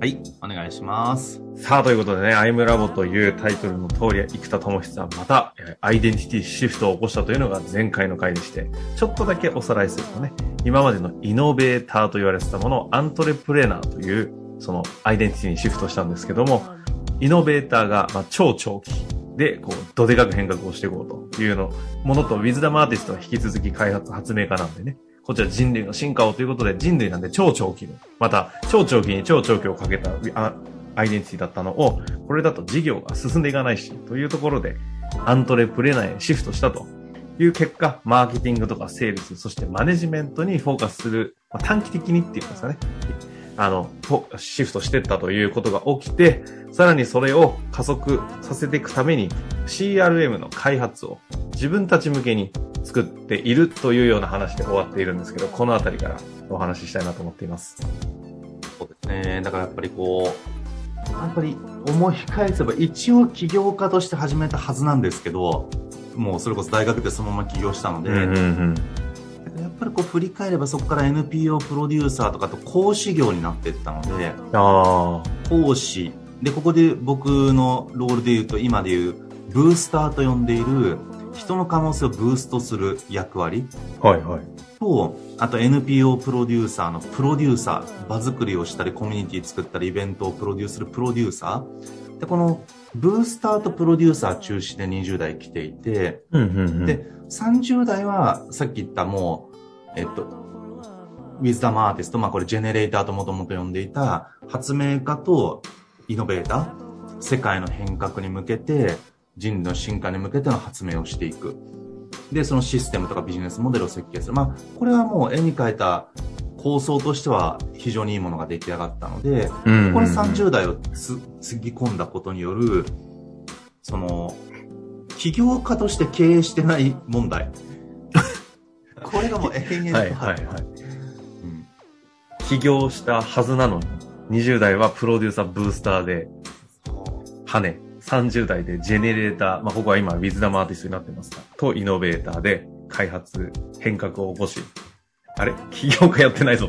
はい、お願いします。さあ、ということでね、アイムラボというタイトルの通り、生田智久はまた、アイデンティティシフトを起こしたというのが前回の回でして、ちょっとだけおさらいするとね、今までのイノベーターと言われてたものをアントレプレーナーという、そのアイデンティティにシフトしたんですけども、イノベーターが、まあ、超長期で、こう、どでかく変革をしていこうというの、ものと、ウィズダムアーティストは引き続き開発、発明家なんでね、こちら人類の進化をということで、人類なんで超長期の、また、超長期に超長期をかけたアイデンティティだったのを、これだと事業が進んでいかないし、というところで、アントレプレナーへシフトしたという結果、マーケティングとかセールス、そしてマネジメントにフォーカスする、まあ短期的にっていうんですかね、あの、シフトしてったということが起きて、さらにそれを加速させていくために CRM の開発を自分たち向けに作っているというような話で終わっているんですけど、このあたりからお話ししたいなと思っています。そうですね。だからやっぱりこう、やっぱり思い返せば一応起業家として始めたはずなんですけど、もうそれこそ大学でそのまま起業したので、んやっぱりこう振り返ればそこから NPO プロデューサーとかと講師業になっていったので、あ講師、で、ここで僕のロールで言うと今で言うブースターと呼んでいる人の可能性をブーストする役割。あ、はいはい。と、あと NPO プロデューサーのプロデューサー、場作りをしたり、コミュニティ作ったり、イベントをプロデュースするプロデューサー。で、このブースターとプロデューサー中心で20代来ていて、うんうんうん。で、30代はさっき言ったもう、えっと、ウィズダムアーティスト、まあこれジェネレーターともともと呼んでいた発明家とイノベーター、世界の変革に向けて、人類の進化に向けての発明をしていく。で、そのシステムとかビジネスモデルを設計する。まあ、これはもう絵に描いた構想としては非常にいいものが出来上がったので、うんうんうんこれ30代をつつぎ込んだことによる、その、起業家として経営してない問題。これがもう永遠とはいはいはい。うん起業したはずなのに、20代はプロデューサーブースターで、羽根、30代でジェネレーター、まあ、ここは今、ウィズダムアーティストになってますが、とイノベーターで開発、変革を起こし、あれ？起業家やってないぞ。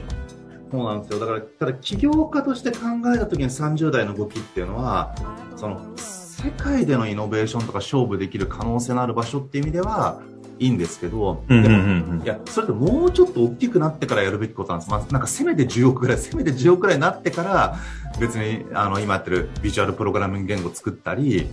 そうなんですよ。だから、ただ起業家として考えた時に30代の動きっていうのは、その、世界でのイノベーションとか勝負できる可能性のある場所っていう意味では、いいんですけど、でも、いや、それってもうちょっと大きくなってからやるべきことなんです。まあ、なんかせめて10億ぐらい、せめて10億ぐらいになってから、別に、あの、今やってるビジュアルプログラミング言語作ったり、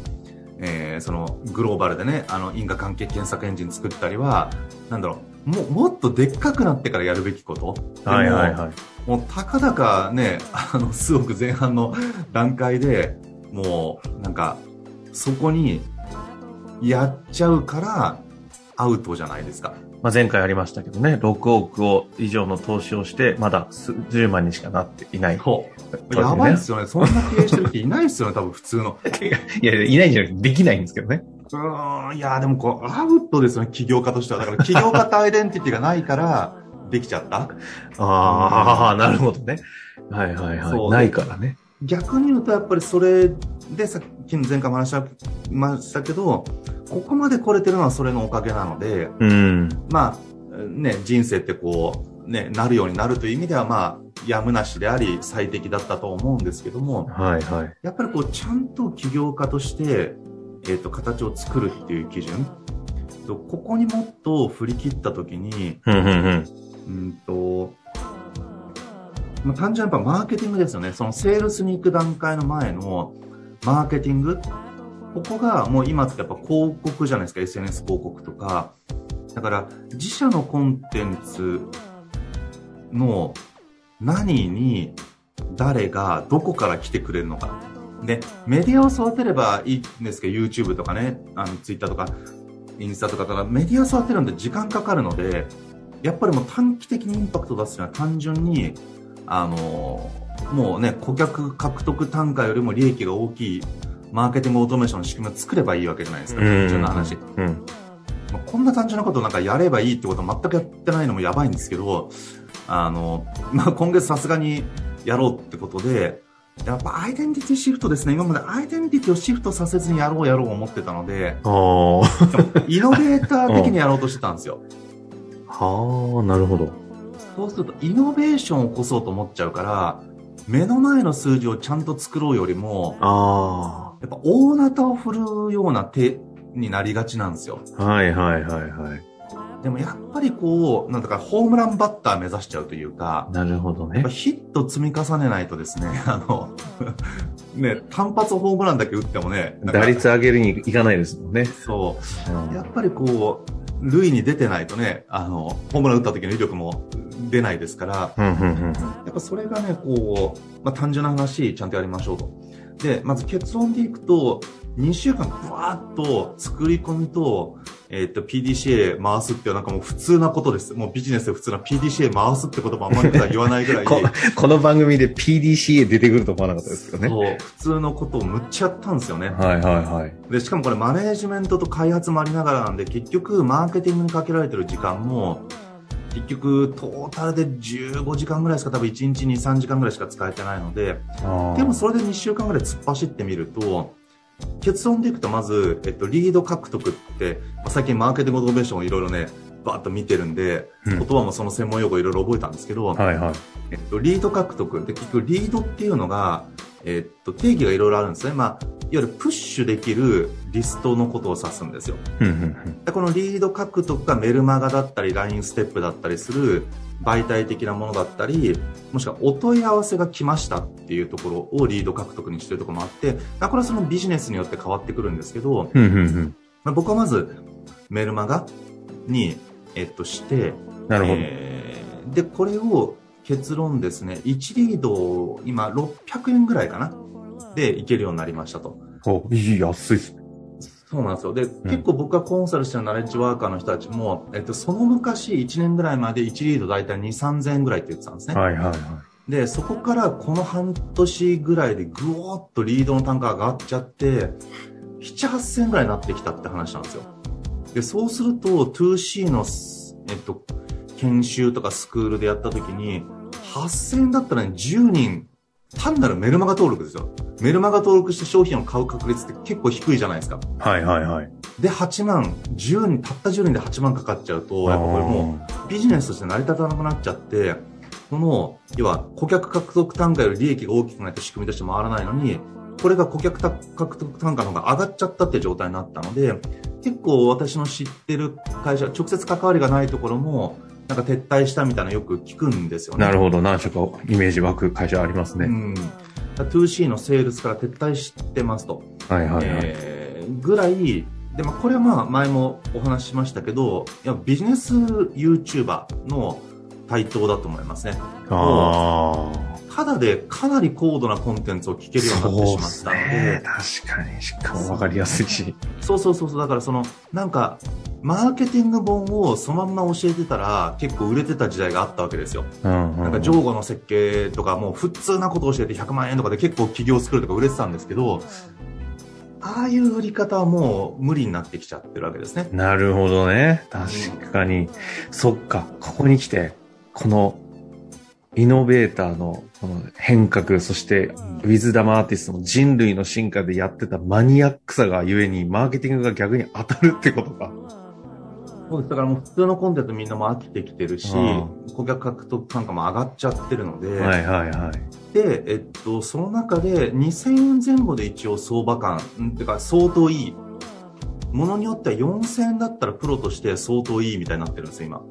えーその、グローバルでね、あの、因果関係検索エンジン作ったりは、なんだろう、も、もっとでっかくなってからやるべきこと。はいはいはい。もう、たかだかね、あの、数億前半の段階で、もう、なんか、そこに、やっちゃうから、アウトじゃないですか。まあ、前回ありましたけどね、6億を以上の投資をして、まだ数10万にしかなっていない。そう。やばいっすよね。そんな経営してる人いないっすよね、多分普通の。いやいないんじゃなくて、できないんですけどね。うーん、いや、でもこう、アウトですよね、起業家としては。だから、起業家とアイデンティティがないから、できちゃった。ああ、なるほどね。はいはいはい。ないからね。逆に言うと、やっぱりそれで、さっきの前回も話しましたけど、ここまで来れてるのはそれのおかげなので、うん。まあ、ね、人生ってこう、ね、なるようになるという意味では、まあ、やむなしであり、最適だったと思うんですけども、はいはい。やっぱりこう、ちゃんと起業家として、えっ、と、形を作るっていう基準。とここにもっと振り切ったときに。うんと、まあ、単純にやっぱマーケティングですよね。そのセールスに行く段階の前のマーケティング。ここがもう今ってやっぱ広告じゃないですか。SNS 広告とか。だから自社のコンテンツの何に誰がどこから来てくれるのか。で、メディアを育てればいいんですけど、YouTube とかね、あの Twitter とか、インスタとかからメディアを育てるんで時間かかるので、やっぱりもう短期的にインパクトを出すには単純に、あのもうね、顧客獲得単価よりも利益が大きいマーケティングオートメーションの仕組みを作ればいいわけじゃないですか、単純な話。うん。まあこんな単純なことをなんかやればいいってことは全くやってないのもやばいんですけど、あの、まあ、今月さすがにやろうってことで、やっぱアイデンティティシフトですね。今までアイデンティティをシフトさせずにやろうやろう思ってたので、ああ。イノベーター的にやろうとしてたんですよ。は あ、なるほど。そうすると、イノベーションを起こそうと思っちゃうから、目の前の数字をちゃんと作ろうよりも、あやっぱ大なたを振るような手になりがちなんですよ。あ。はいはいはいはい。でもやっぱりこう、なんだかホームランバッター目指しちゃうというか、なるほどね。ヒット積み重ねないとですね、あの、ね、単発ホームランだけ打ってもね、打率上げるにいかないですもんね。そうう、んやっぱりこう、塁に出てないとね、あの、ホームラン打った時の威力も出ないですから、うんうんうんうん。やっぱそれがね、こう、まあ、単純な話、ちゃんとやりましょうと。で、まず結論でいくと、2週間ブワーッと作り込みと、えっと、PDCA 回すっていうなんかもう普通なことです。もうビジネスで普通な PDCA 回すって言葉あんまり言わないぐらい。ここの番組で PDCA 出てくると思わなかったですけどね。そう、普通のことをむっちゃやったんですよね。はいはいはい。で、しかもこれマネージメントと開発もありながらなんで、結局マーケティングにかけられてる時間も、結局トータルで15時間ぐらいしか多分1日に3時間ぐらいしか使えてないので、でもそれで2週間ぐらい突っ走ってみると、結論でいくとまず、えっと、リード獲得って、まあ最近マーケティングオートメーションをいろいろね、バーッと見てるんで、うん。言葉もその専門用語いろいろ覚えたんですけど、はいはい。えっと、リード獲得。で、結局リードっていうのが、えっと、定義がいろいろあるんですね。まあ、いわゆるプッシュできるリストのことを指すんですよ。でこのリード獲得がメルマガだったり、LINE ステップだったりする媒体的なものだったり、もしくはお問い合わせが来ましたっていうところをリード獲得にしてるところもあって、まあこれはそのビジネスによって変わってくるんですけど、僕はまずメルマガに、えっと、して、なるほど。えーで、これを結論ですね、1リードを今600円ぐらいかなでいけるようになりましたと。おいい、安いっすね。そうなんですよ。で、結構僕がコンサルしてるナレッジワーカーの人たちも、えっと、その昔1年ぐらいまで1リード大体2、3000円ぐらいって言ってたんですね。はいはいはい。で、そこからこの半年ぐらいでぐおーっとリードの単価が上がっちゃって、7、8000円ぐらいになってきたって話なんですよ。で、そうすると 2C の、えっと、研修とかスクールでやった時に、8000円だったらね、10人、単なるメルマガ登録ですよ。メルマガ登録して商品を買う確率って結構低いじゃないですか。はいはいはい。で、8万、10人、たった10人で8万かかっちゃうと、やっぱこれもう、ビジネスとして成り立たなくなっちゃって、この、要は顧客獲得単価より利益が大きくないと仕組みとして回らないのに、これが顧客獲得単価の方が上がっちゃったって状態になったので、結構私の知ってる会社、直接関わりがないところも、なんか撤退したみたいなのよく聞くんですよね。なるほど。何社かイメージ湧く会社ありますね。うん。2C のセールスから撤退してますと。はいはいはい。えーぐらい、で、まあ、これはまあ、前もお話ししましたけど、いや、ビジネス YouTuber の台頭だと思いますね。ああ。ただでかなり高度なコンテンツを聞けるようになってしまったので、確かに。しかもわかりやすいし。そうそうそうそう、だからその、なんか、マーケティング本をそのまんま教えてたら結構売れてた時代があったわけですよ。うんうん。なんか、上後の設計とかもう普通なことを教えて100万円とかで結構企業作るとか売れてたんですけど、ああいう売り方はもう無理になってきちゃってるわけですね。なるほどね。確かに。そっか。ここに来て、この、イノベーターのこの変革、そして、ウィズダムアーティストの人類の進化でやってたマニアックさがゆえに、マーケティングが逆に当たるってことか。そうです。だからもう普通のコンテンツみんなも飽きてきてるしう、顧客獲得単価も上がっちゃってるので、はいはいはい。で、えっと、その中で2000円前後で一応相場感、んてか相当いい。ものによっては4000円だったらプロとして相当いいみたいになってるんですよ、今。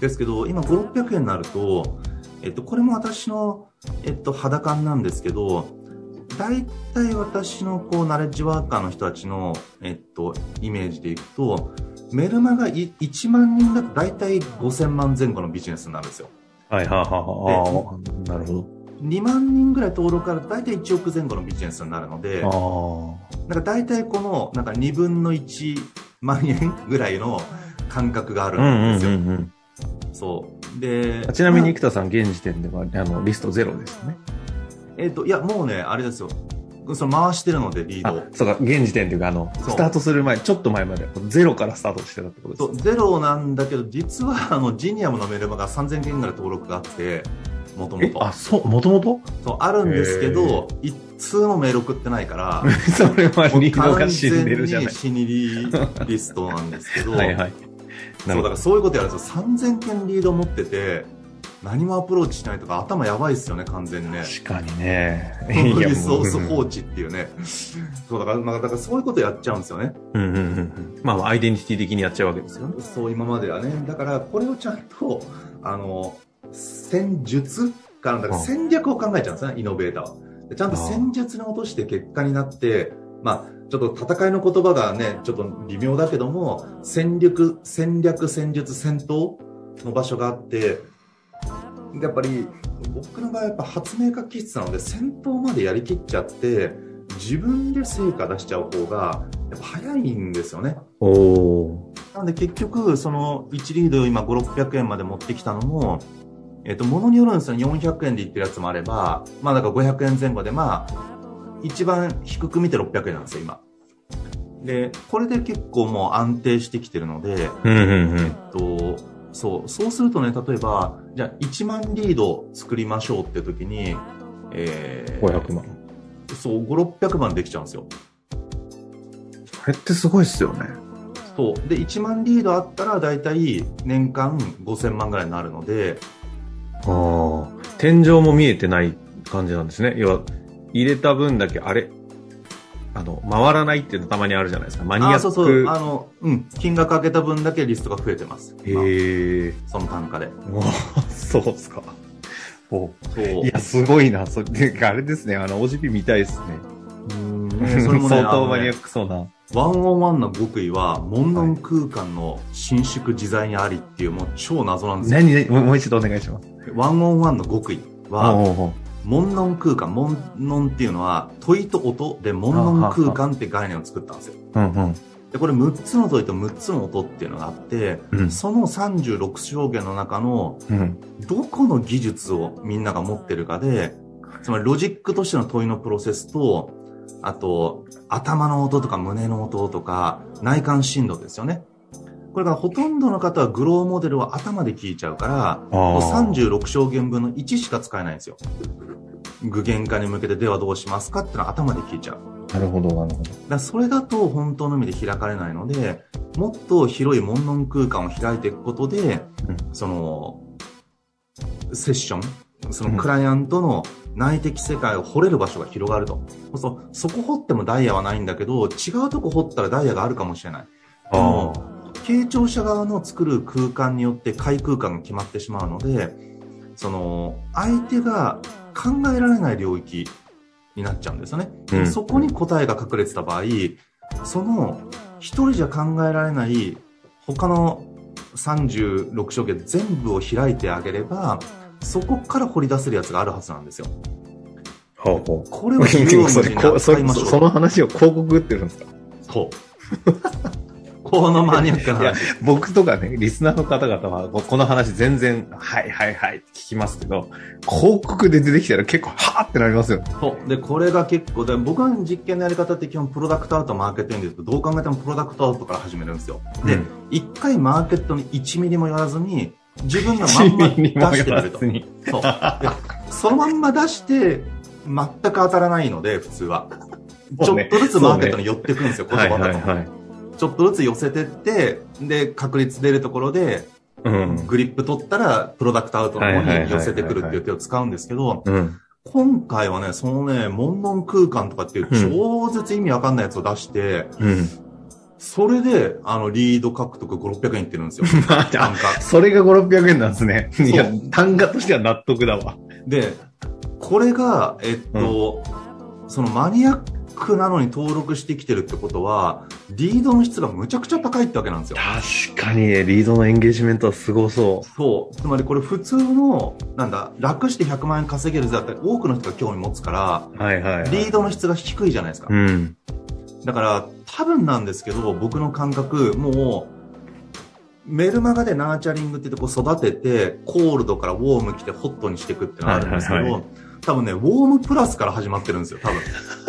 ですけど、今5、600円になると、えっと、これも私の、えっと、肌感なんですけど、大体私のこう、ナレッジワーカーの人たちの、えっと、イメージでいくと、メルマがい1万人だと大体5000万前後のビジネスになるんですよ。はいはいはいはなるほ2万人ぐらい登録あると大体1億前後のビジネスになるので、ど。なんか大体この、なんか2分の1万円ぐらいの感覚があるああ。うんうんんですよ。うんうん。そう。で、ちなみにま生田さん、現時点では、あの、リストゼロですね。あえっ、と、いや、もうね、あれですよ。その回してるので、リードそうか、現時点というか、あの、スタートする前、ちょっと前まで、ゼロからスタートしてたってことです。ゼロなんだけど、実は、あの、ジニアムのメルマが3000件ぐらい登録があって、もともえ、と。あ、そう、もともとそう、あるんですけど、一通もメール送ってないから、それはリードが死んでるじゃない完。全に死にリリストなんですけど、はいはい。そう、だからそういうことやるんですよ。3000件リード持ってて、何もアプローチしないとか頭やばいっすよね、完全にね。確かにね。リソース放う置っていうね。そう、だから、まあだからそういうことやっちゃうんですよね。んうんうんうん。まあ、アイデンティティ的にやっちゃうわけですよね。そう、今まではね。だから、これをちゃんと、あの、戦術から、だから戦略を考えちゃうんですよね、イノベーターは。でちゃんと戦術に落として結果になって、まあ、ちょっと戦いの言葉がね、ちょっと微妙だけども、戦略、戦略、戦術、戦闘の場所があって、やっぱり、僕の場合はやっぱ発明家気質なので、戦闘までやりきっちゃって、自分で成果出しちゃう方が、やっぱ早いんですよね。なので結局、その1リードを今5、600円まで持ってきたのも、えっ、と、ものによるんですよ。400円で言ってるやつもあれば、まあだから500円前後で、まあ、一番低く見て600円なんですよ、今。で、これで結構もう安定してきてるので、うんうんうえっん。と、そう、そうするとね、例えば、じゃあ1万リード作りましょうって時に、えー、500万。そう、5、600万できちゃうんですよ。あれってすごいっすよね。そう。で、1万リードあったら、だいたい年間5000万ぐらいになるので、ああ。天井も見えてない感じなんですね。要は、入れた分だけ、あれ？あの、回らないっていうのたまにあるじゃないですか。マニアック。あそうそう、あの、うん、金額かけた分だけリストが増えてます。今へえ。その単価で。もうそうっすか。おそう。いや、すごいな。それ、あれですね。あの、OGP 見たいですね。ねそれもね、相当マニアックそうな。ワンオンワンの極意は、門門空間の伸縮自在にありっていう、もう超謎なんですよ。何、何？もうもう一度お願いします。ワンオンワンの極意は、おうおう門門空間、門門っていうのは、問いと音で門門空間って概念を作ったんですよ。うんうん。で、これ6つの問いと6つの音っていうのがあって、うんその36証言の中のうん。どこの技術をみんなが持ってるかで、つまりロジックとしての問いのプロセスと、あと、頭の音とか胸の音とか、内観振動ですよね。これがほとんどの方はグローモデルを頭で聞いちゃうから、もう36証言分の1しか使えないんですよ。具現化に向けてではどうしますかってのは頭で聞いちゃう。なるほど、なるほど。だそれだと本当の意味で開かれないので、もっと広い門門空間を開いていくことで、うんその、セッション、そのクライアントの内的世界を掘れる場所が広がると。そうそうそこ掘ってもダイヤはないんだけど、違うとこ掘ったらダイヤがあるかもしれない。でも、傾聴者側の作る空間によって開空間が決まってしまうので、その、相手が考えられない領域になっちゃうんですよね。うんそこに答えが隠れてた場合、その、一人じゃ考えられない他の36証言全部を開いてあげれば、そこから掘り出せるやつがあるはずなんですよ。ほうほう。これをその話を広告打ってるんですか？そう。このマニアックな話。僕とかね、リスナーの方々は、ここの話全然、はいはいはいって聞きますけど、広告で出てきたら結構、はーってなりますよ。そう。で、これが結構、で僕の実験のやり方って基本プロダクトアウトマーケティングでどう考えてもプロダクトアウトから始めるんですよ。でうん、一、回マーケットに1ミリもやらずに、自分がまんま出してみると。に。そう。で、そのまんま出して、全く当たらないので、普通は。ちょっとずつマーケットに寄っていくんですよ、言はい葉だと。はいはい。ちょっとずつ寄せてって、で、確率出るところで、うん。グリップ取ったら、プロダクトアウトの方に寄せてくるっていう手を使うんですけど、うん。今回はね、そのね、門門空間とかっていう超絶意味わかんないやつを出して、うん。それで、あの、リード獲得5、600円いってるんですよ。まあ、単あ、価。それが5、600円なんですね。いや単価としては納得だわ。で、これが、えっと、そのマニアックなのに登録してきてるってことは、リードの質がむちゃくちゃ高いってわけなんですよ。確かに、リードのエンゲージメントはすごそそう。つまりこれ普通の、なんだ、楽して100万円稼げるぜだったら多くの人が興味持つから、う。はいはい、はい。リードの質が低いじゃないですか。うん。だから、多分なんですけど、僕の感覚、もう、メルマガでナーチャリングって言ってこう育てて、コールドからウォーム来てホットにしていくっていうのがあるんですけど、はいはい多分ね、ウォームプラスから始まってるんですよ、多分。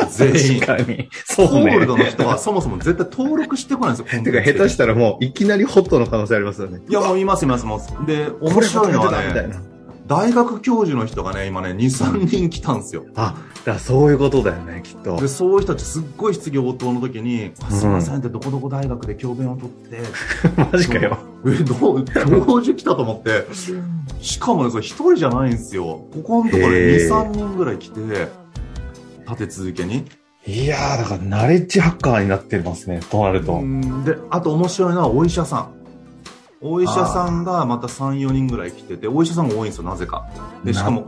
全員。確かに。そうね。コールドの人はそもそも絶対登録してこないんですよ、てか、下手したらもう、いきなりホットの可能性ありますよね。いや、もういますいます、もう。で、面白いのはね、大学教授の人がね、今ね、2、3人来たんですよ。あ、だからそういうことだよね、きっとで、。そういう人たちすっごい質疑応答の時に、あすいませんってどこどこ大学で教鞭を取って、マジかよ。え、どう、教授来たと思って、しかもね、それ一人じゃないんですよ。ここのところで2、へー3人ぐらい来て、立て続けに。いやー、だから、ナレッジハッカーになってますね、となると。うんで、あと面白いのはお医者さん。お医者さんがまた3、4人ぐらい来てて、お医者さんが多いんですよ、なぜか。で、しかも。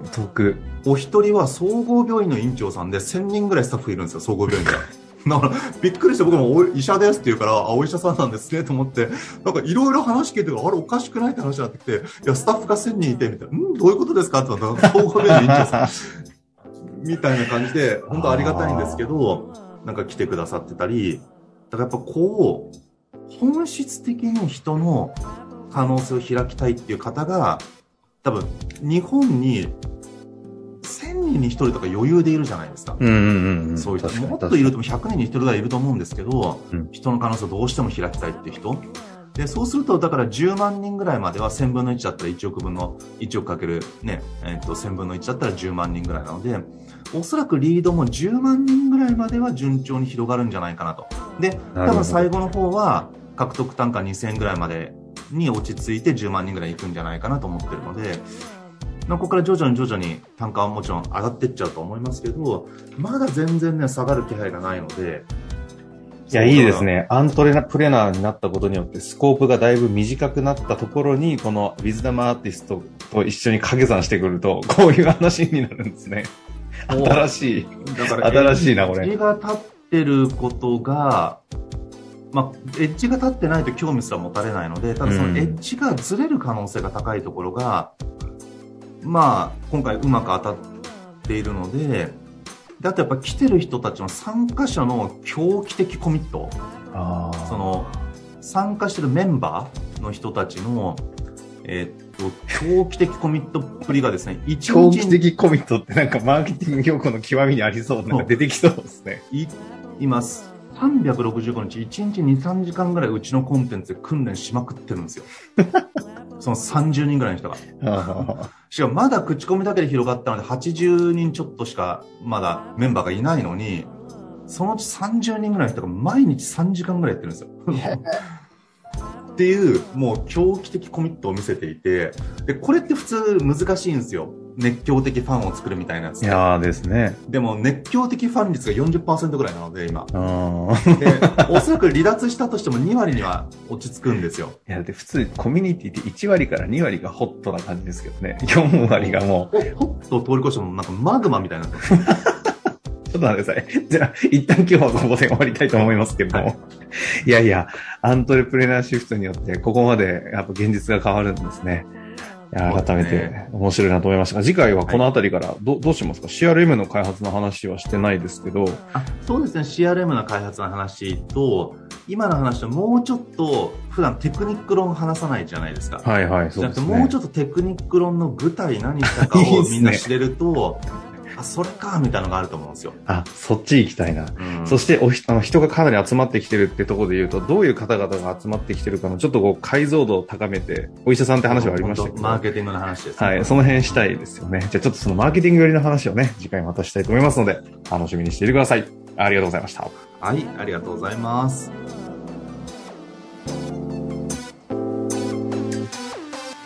お一人は総合病院の院長さんで1000人ぐらいスタッフいるんですよ、総合病院で。だから、びっくりして僕もお医者ですって言うから、あ、お医者さんなんですねと思って、なんかいろいろ話聞いてるからあれおかしくないって話になってきて、いや、スタッフが1000人いて、みたいな、んどういうことですか？って言ったら、総合病院の院長さん。みたいな感じで、本当ありがたいんですけど、なんか来てくださってたり、だからやっぱこう、本質的に人の可能性を開きたいっていう方が、多分、日本に1000人に1人とか余裕でいるじゃないですか。うんうんうん。そうもっといるとも100人に1人ぐらいいると思うんですけど、うん人の可能性をどうしても開きたいっていう人。で、そうすると、だから10万人ぐらいまでは1000分の1だったら1億分の、1億かけるね、えっと、1000分の1だったら10万人ぐらいなので、おそらくリードも10万人ぐらいまでは順調に広がるんじゃないかなと。で、多分最後の方は、獲得単価2000円ぐらいまでに落ち着いて10万人ぐらいいくんじゃないかなと思ってるので、まあここから徐々に徐々に単価はもちろん上がっていっちゃうと思いますけど、まだ全然ね、下がる気配がないので。いや、いいですね。アントレナプレナーになったことによって、スコープがだいぶ短くなったところに、このウィズダムアーティストと一緒に掛け算してくると、こういう話になるんですね。新しい。だから新しいなこれエッジが立ってることが、まあ、エッジが立ってないと興味すら持たれないので、ただそのうんエッジがずれる可能性が高いところが、まあ、今回うまく当たっているので、であとやっぱ来てる人たちの参加者の狂気的コミット、あその、参加してるメンバーの人たちの、えーっと、狂気的コミットっぷりがですね、一長日期的コミットってなんかマーケティング用語の極みにありそう。なんか出てきそうですね。いいます。365日、1日2、3時間ぐらいうちのコンテンツで訓練しまくってるんですよ。その30人ぐらいの人が。あしかもまだ口コミだけで広がったので80人ちょっとしかまだメンバーがいないのに、そのうち30人ぐらいの人が毎日3時間ぐらいやってるんですよ。っていう、もう狂気的コミットを見せていて、で、これって普通難しいんですよ。熱狂的ファンを作るみたいなやつ。いやーですね。でも熱狂的ファン率が40%ぐらいなので、今。で、おそらく離脱したとしても2割には落ち着くんですよ。いや、だって普通コミュニティって1割から2割がホットな感じですけどね。4割がもう、ほほっと通り越してもなんかマグマみたいにな ちょっと待ってください。じゃあ、一旦今日はここで終わりたいと思いますけども。はいい、やいや、アントレプレナーシフトによって、ここまでやっぱ現実が変わるんですね。改めて面白いなと思いましたが、次回はこのあたりからど,、どうしますか ?CRM の開発の話はしてないですけど、あそうですね、CRM の開発の話と、今の話ともうちょっと、普段テクニック論話さないじゃないですか。はいはい、そうですね。もうちょっとテクニック論の具体何したかをみんな知れると、あ、それか、みたいなのがあると思うんですよ。あ、そっち行きたいな。うんそしておひあの人がかなり集まってきてるってところで言うと、どういう方々が集まってきてるかのちょっとこう解像度を高めて、お医者さんって話はありましたけど。マーケティングの話です、はい、その辺したいですよね。じゃあちょっとそのマーケティング寄りの話をね、次回またしたいと思いますので、楽しみにしていてください。ありがとうございました。はい、ありがとうございます。